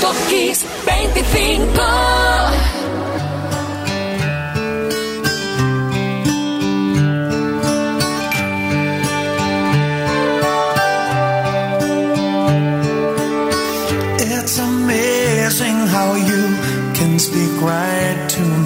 Top 25. It's amazing how you can speak right to me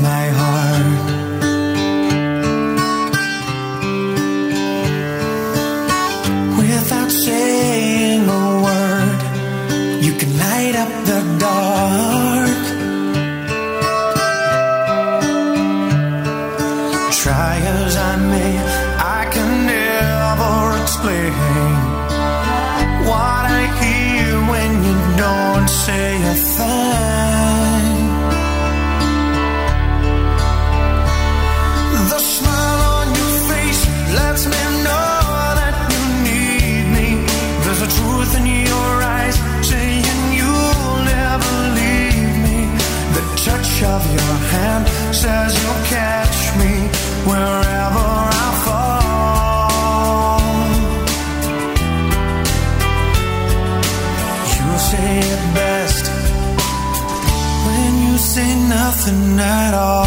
at all.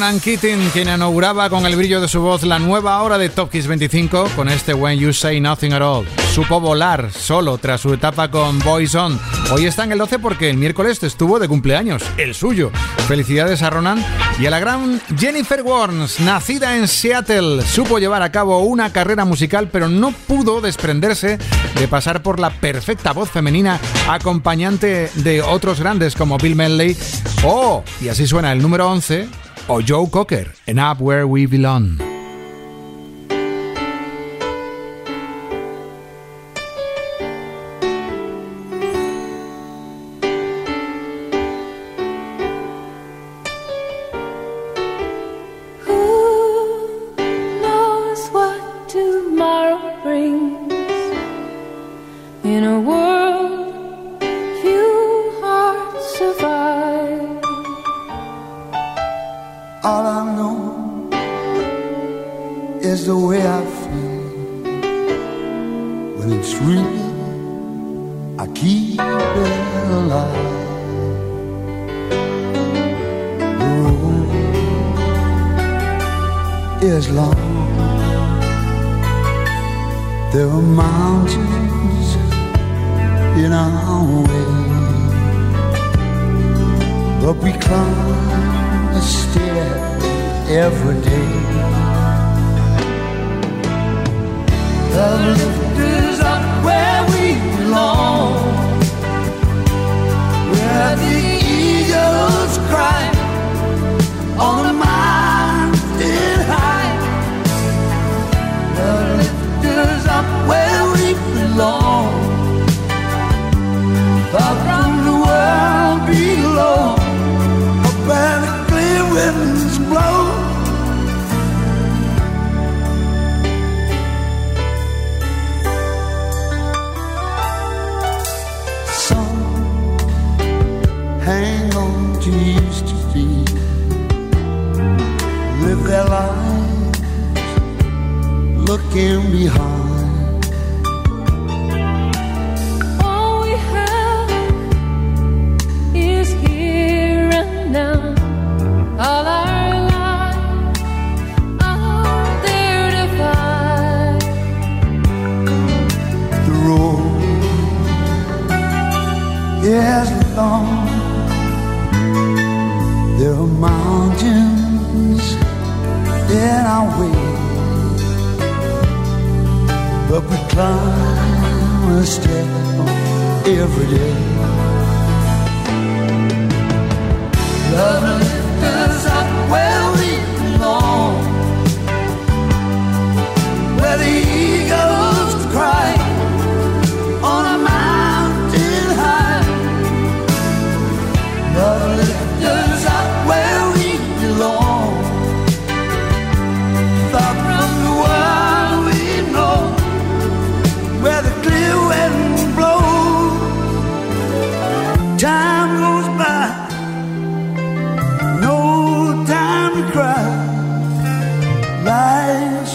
Ronan Keating quien inauguraba con el brillo de su voz la nueva hora de Top Kiss 25 con este When You Say Nothing at All. Supo volar solo tras su etapa con Boys On. Hoy está en el 12 porque el miércoles estuvo de cumpleaños, el suyo. Felicidades a Ronan y a la gran Jennifer Warnes, nacida en Seattle. Supo llevar a cabo una carrera musical pero no pudo desprenderse de pasar por la perfecta voz femenina acompañante de otros grandes como Bill Medley. Oh, y así suena el número 11 o Joe Cocker en Up Where We Belong.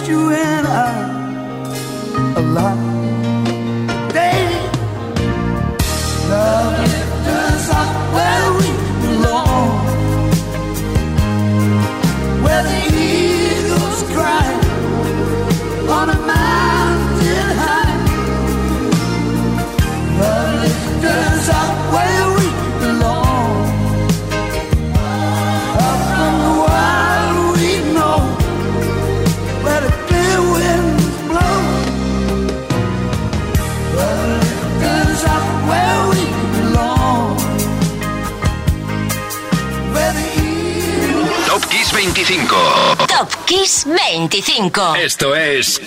Top 25. Esto es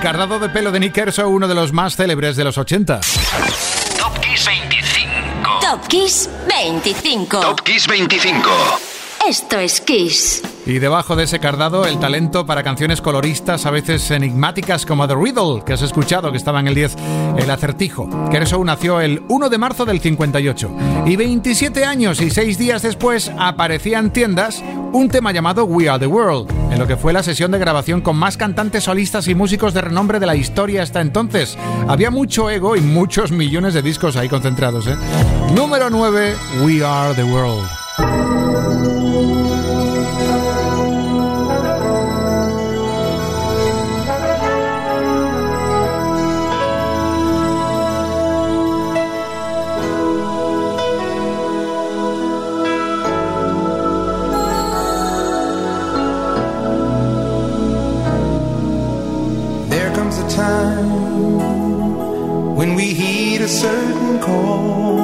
el cardado de pelo de Nick Kershaw, uno de los más célebres de los 80. Top Kiss 25. Top Kiss 25. Top Kiss 25. Esto es Kiss. Y debajo de ese cardado, el talento para canciones coloristas, a veces enigmáticas, como The Riddle, que has escuchado, que estaba en el 10, El Acertijo. Kershaw nació el 1 de marzo del 58. Y 27 años y 6 días después aparecía en tiendas un tema llamado We Are the World, en lo que fue la sesión de grabación con más cantantes solistas y músicos de renombre de la historia hasta entonces. Había mucho ego y muchos millones de discos ahí concentrados. ¿eh? Número 9, We Are the World. a certain call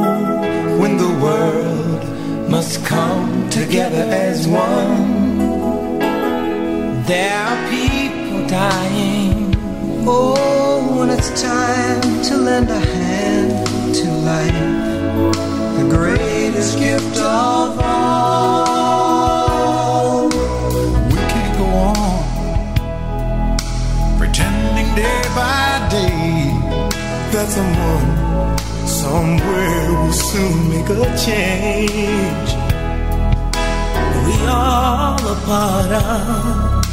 when the world must come together as one. There are people dying. Oh, when it's time to lend a hand to life, the greatest gift of all. We can't go on pretending day by day that someone Somewhere we'll soon make a change. We all a part of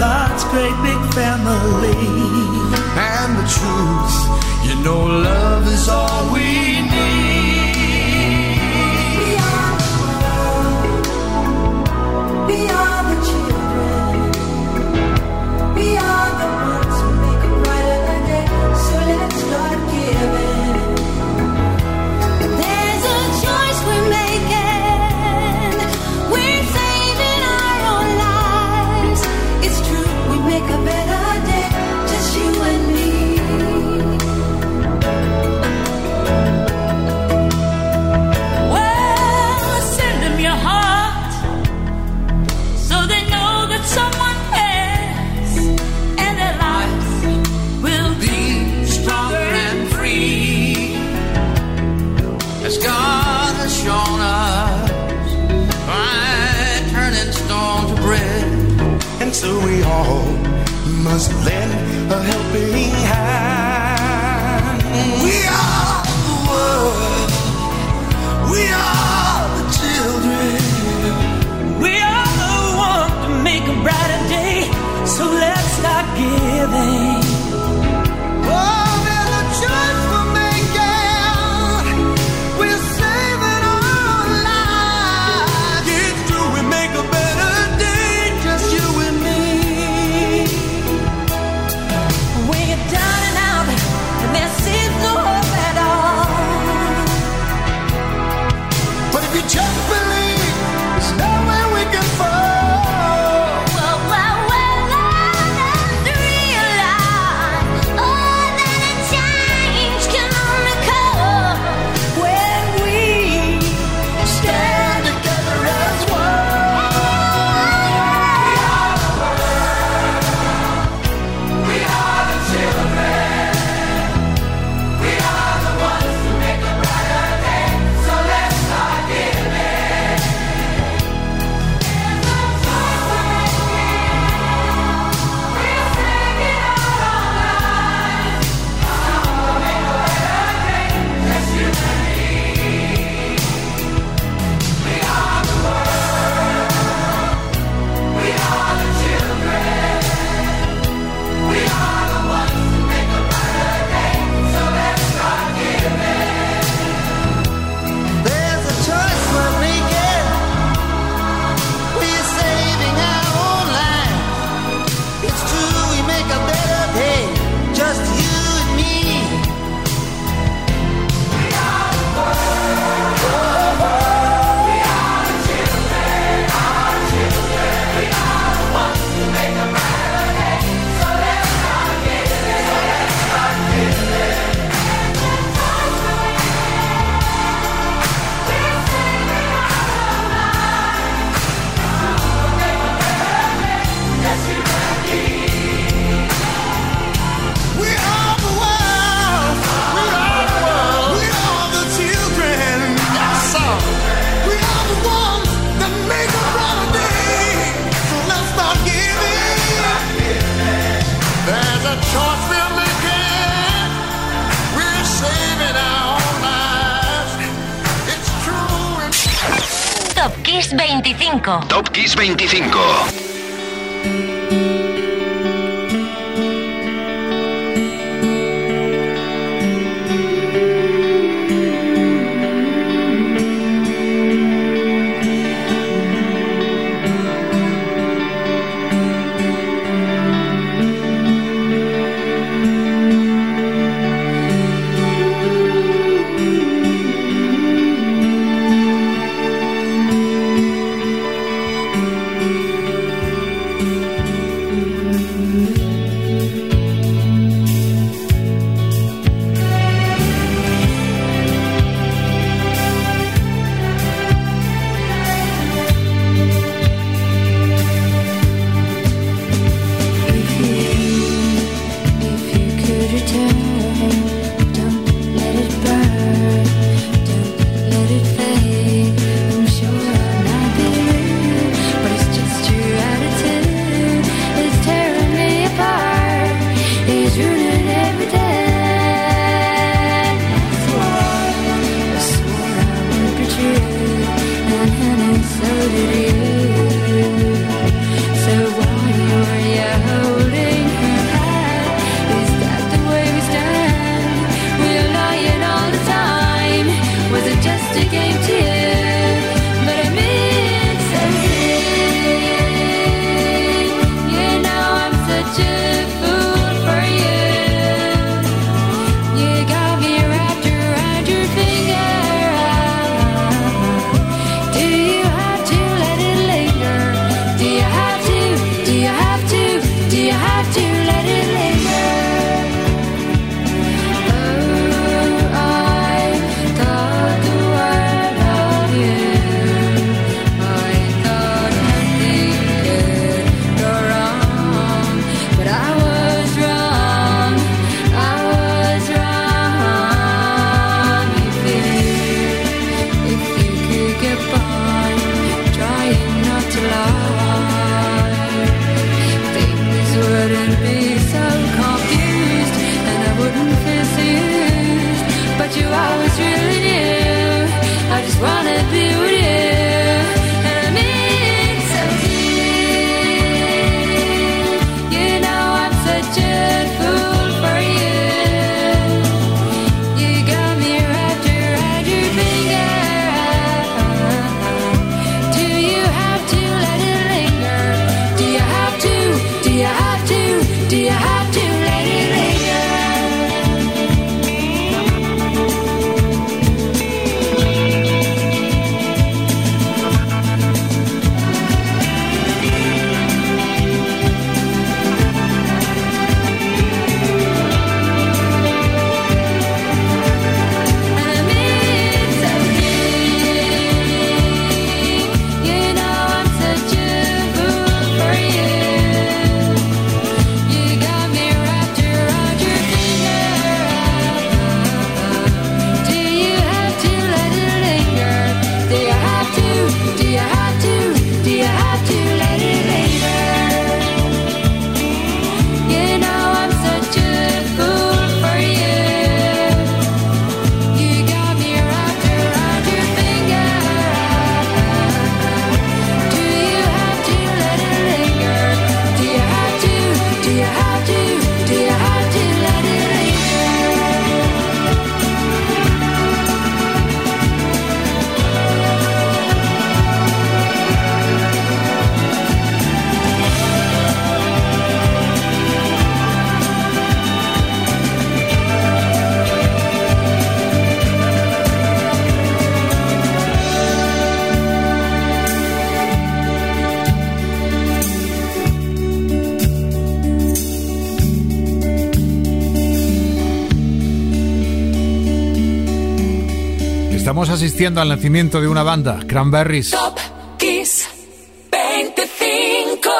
God's great big family. And the truth, you know, love is all we need. Asistiendo al nacimiento de una banda, Cranberries. Top Kiss 25.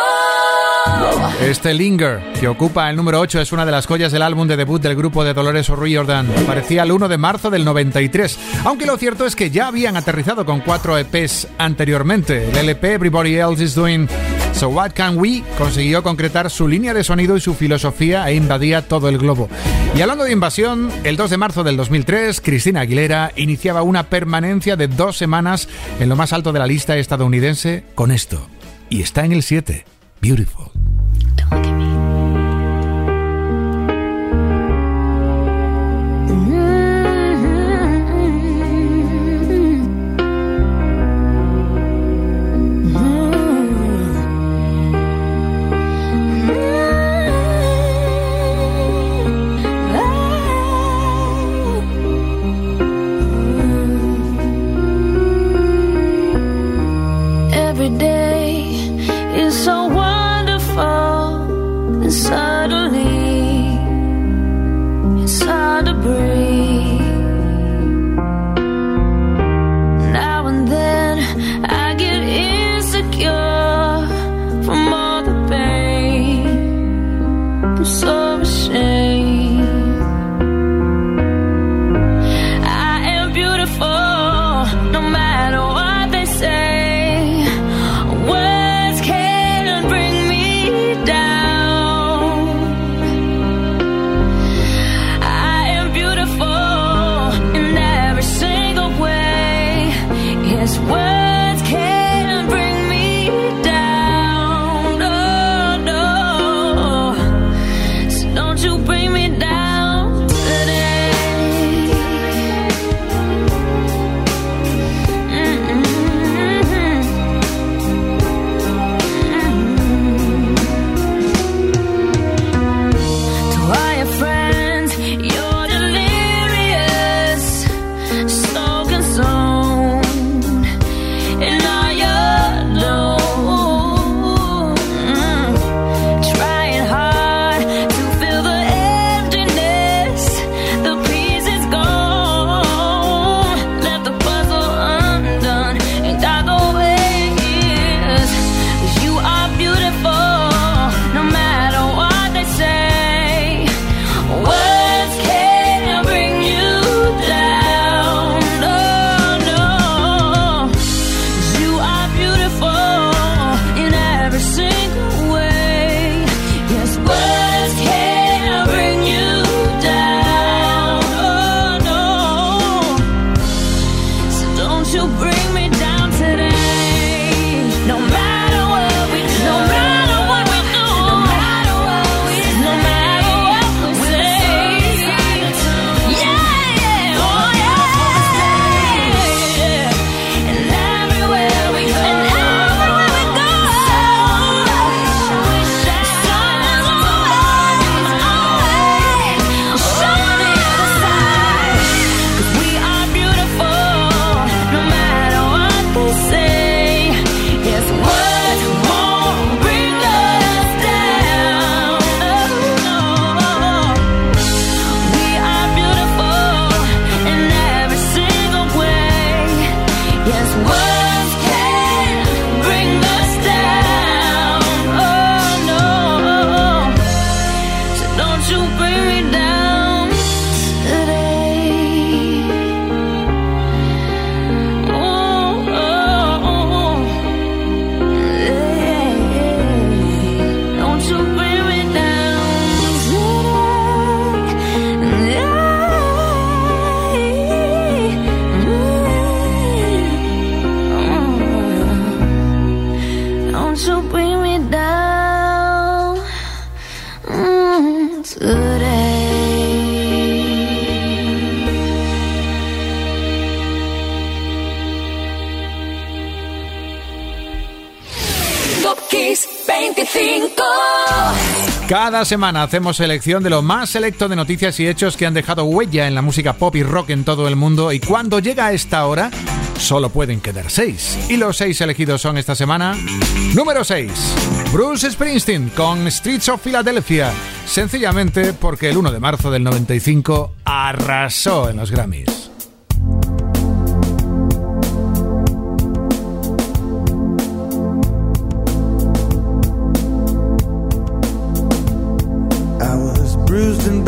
Este Linger, que ocupa el número 8, es una de las joyas del álbum de debut del grupo de Dolores O'Riordan. Aparecía el 1 de marzo del 93, aunque lo cierto es que ya habían aterrizado con cuatro EPs anteriormente. El LP Everybody Else Is Doing So What Can We consiguió concretar su línea de sonido y su filosofía e invadía todo el globo. Y hablando de invasión, el 2 de marzo del 2003, Cristina Aguilera iniciaba una permanencia de dos semanas en lo más alto de la lista estadounidense con esto. Y está en el 7. Beautiful. super Cada semana hacemos selección de lo más selecto de noticias y hechos que han dejado huella en la música pop y rock en todo el mundo y cuando llega a esta hora solo pueden quedar seis. Y los seis elegidos son esta semana. Número 6. Bruce Springsteen con Streets of Philadelphia. Sencillamente porque el 1 de marzo del 95 arrasó en los Grammys.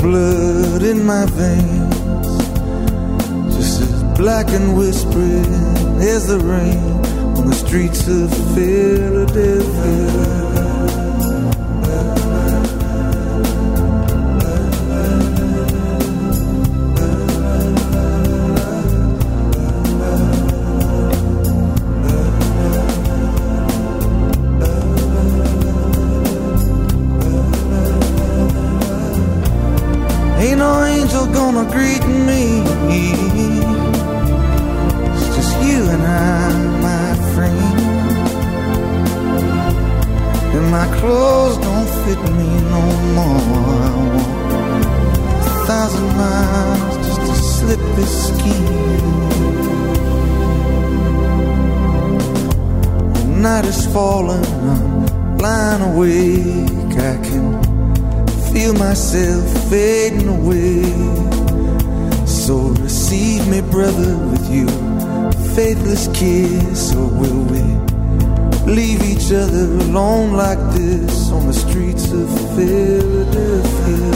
blood in my veins, just as black and whispering as the rain on the streets of Philadelphia. like this on the streets of Philadelphia.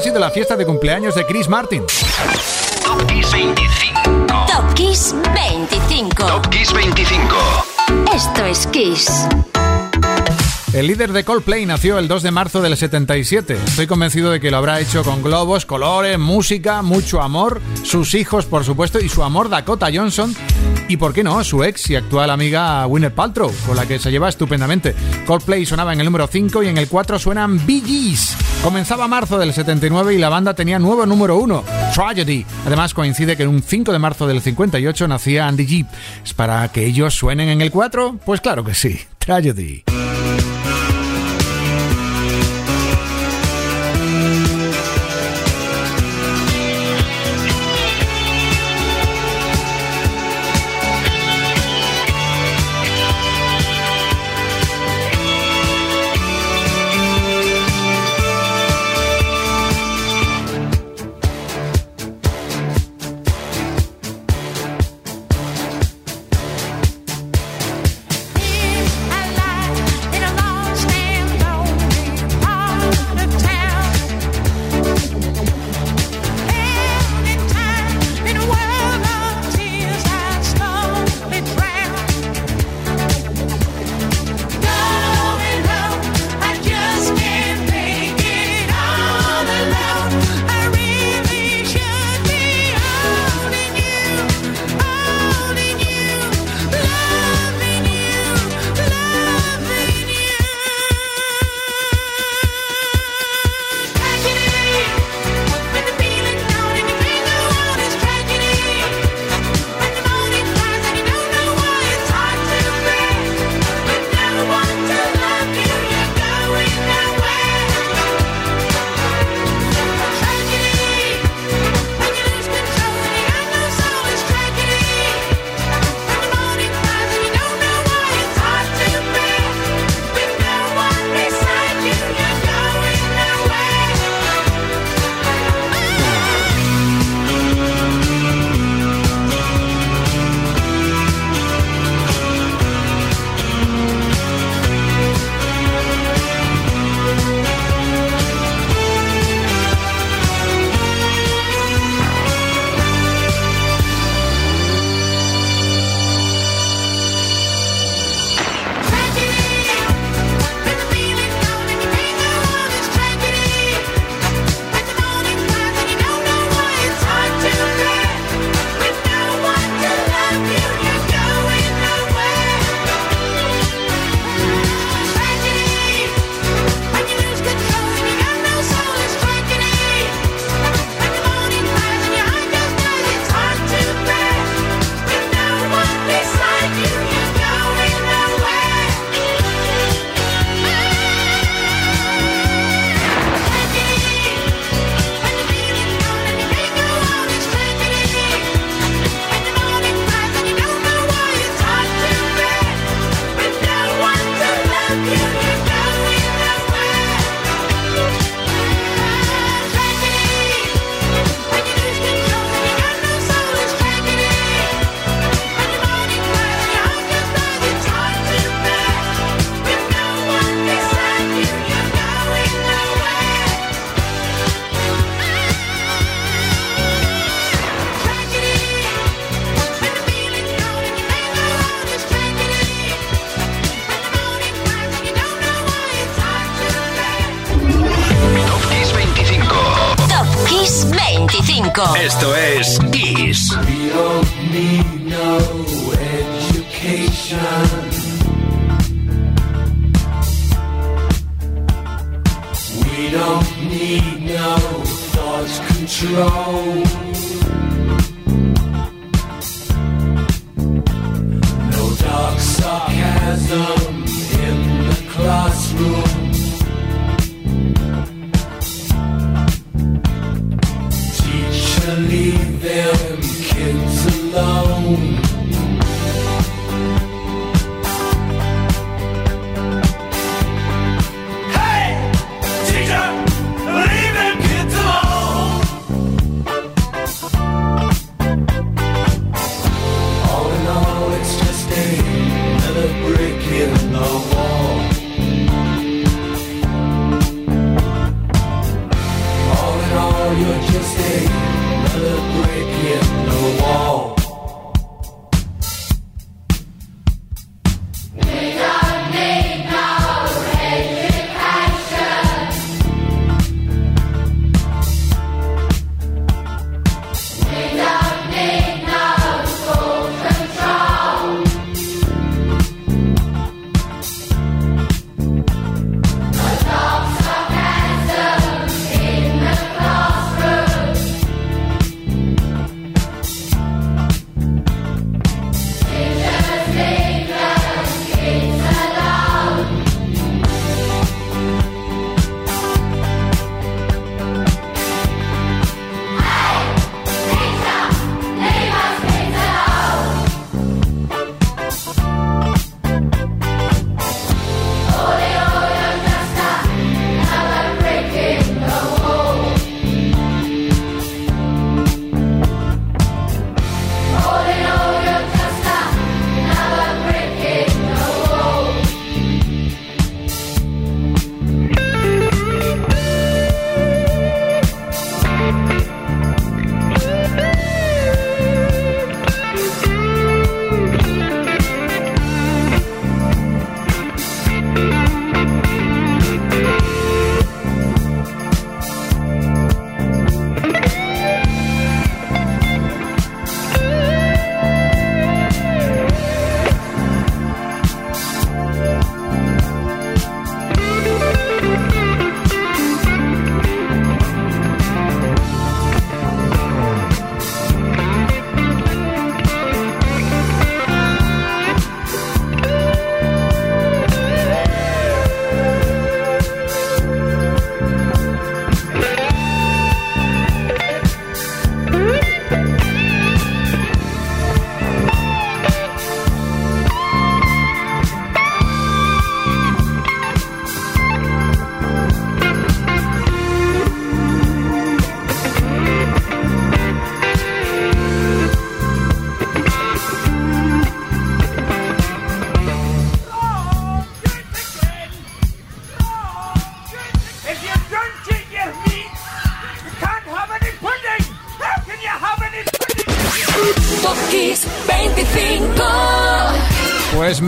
Sido la fiesta de cumpleaños de Chris Martin. Top Kiss 25. Top Kiss 25. Top Kiss 25. Esto es Kiss. El líder de Coldplay nació el 2 de marzo del 77. Estoy convencido de que lo habrá hecho con globos, colores, música, mucho amor, sus hijos, por supuesto, y su amor Dakota Johnson. Y por qué no, su ex y actual amiga Winnet Paltrow, con la que se lleva estupendamente. Coldplay sonaba en el número 5 y en el 4 suenan Bee. Comenzaba marzo del 79 y la banda tenía nuevo número 1, Tragedy. Además coincide que en un 5 de marzo del 58 nacía Andy Jeep. ¿Es para que ellos suenen en el 4? Pues claro que sí, Tragedy.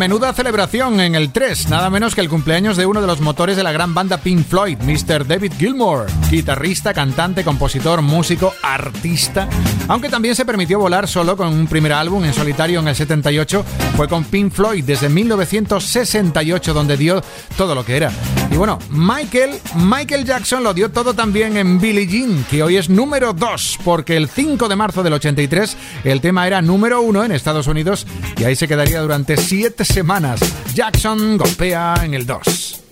Menuda celebración en el 3, nada menos que el cumpleaños de uno de los motores de la gran banda Pink Floyd, Mr. David Gilmour, guitarrista, cantante, compositor, músico, artista, aunque también se permitió volar solo con un primer álbum en solitario en el 78, fue con Pink Floyd desde 1968 donde dio todo lo que era. Y bueno, Michael, Michael Jackson lo dio todo también en Billie Jean, que hoy es número 2, porque el 5 de marzo del 83 el tema era número 1 en Estados Unidos y ahí se quedaría durante 7 semanas. Jackson golpea en el 2.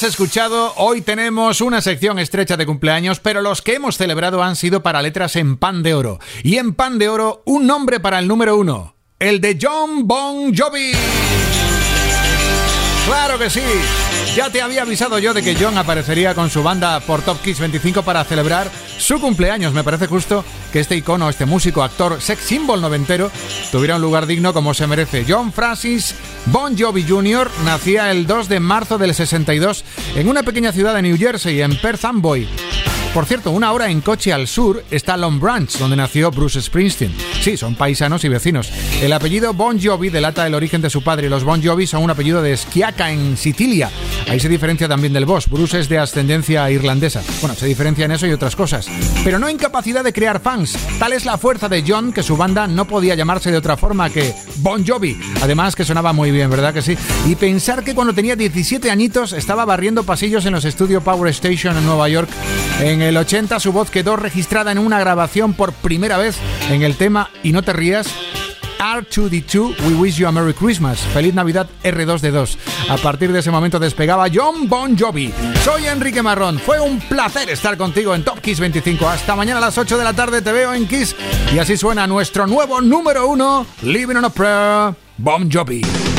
Escuchado, hoy tenemos una sección estrecha de cumpleaños, pero los que hemos celebrado han sido para letras en pan de oro. Y en pan de oro, un nombre para el número uno, el de John Bon Jovi. Claro que sí. Ya te había avisado yo de que John aparecería con su banda por Top Kiss 25 para celebrar su cumpleaños. Me parece justo que este icono, este músico, actor, sex symbol noventero, tuviera un lugar digno como se merece. John Francis Bon Jovi Jr. nacía el 2 de marzo del 62 en una pequeña ciudad de New Jersey, en Perth Amboy. Por cierto, una hora en coche al sur está Long Branch, donde nació Bruce Springsteen. Sí, son paisanos y vecinos. El apellido Bon Jovi delata el origen de su padre. Los Bon Jovi son un apellido de Schiacca en Sicilia. Ahí se diferencia también del Boss. Bruce es de ascendencia irlandesa. Bueno, se diferencia en eso y otras cosas. Pero no incapacidad de crear fans. Tal es la fuerza de John que su banda no podía llamarse de otra forma que Bon Jovi. Además que sonaba muy bien, ¿verdad que sí? Y pensar que cuando tenía 17 añitos estaba barriendo pasillos en los estudios Power Station en Nueva York en el 80 su voz quedó registrada en una grabación por primera vez en el tema Y no te rías. R2D2, We Wish You a Merry Christmas. Feliz Navidad R2D2. A partir de ese momento despegaba John Bon Jovi. Soy Enrique Marrón. Fue un placer estar contigo en Top Kiss 25. Hasta mañana a las 8 de la tarde te veo en Kiss. Y así suena nuestro nuevo número uno, Living on a Prayer, Bon Jovi.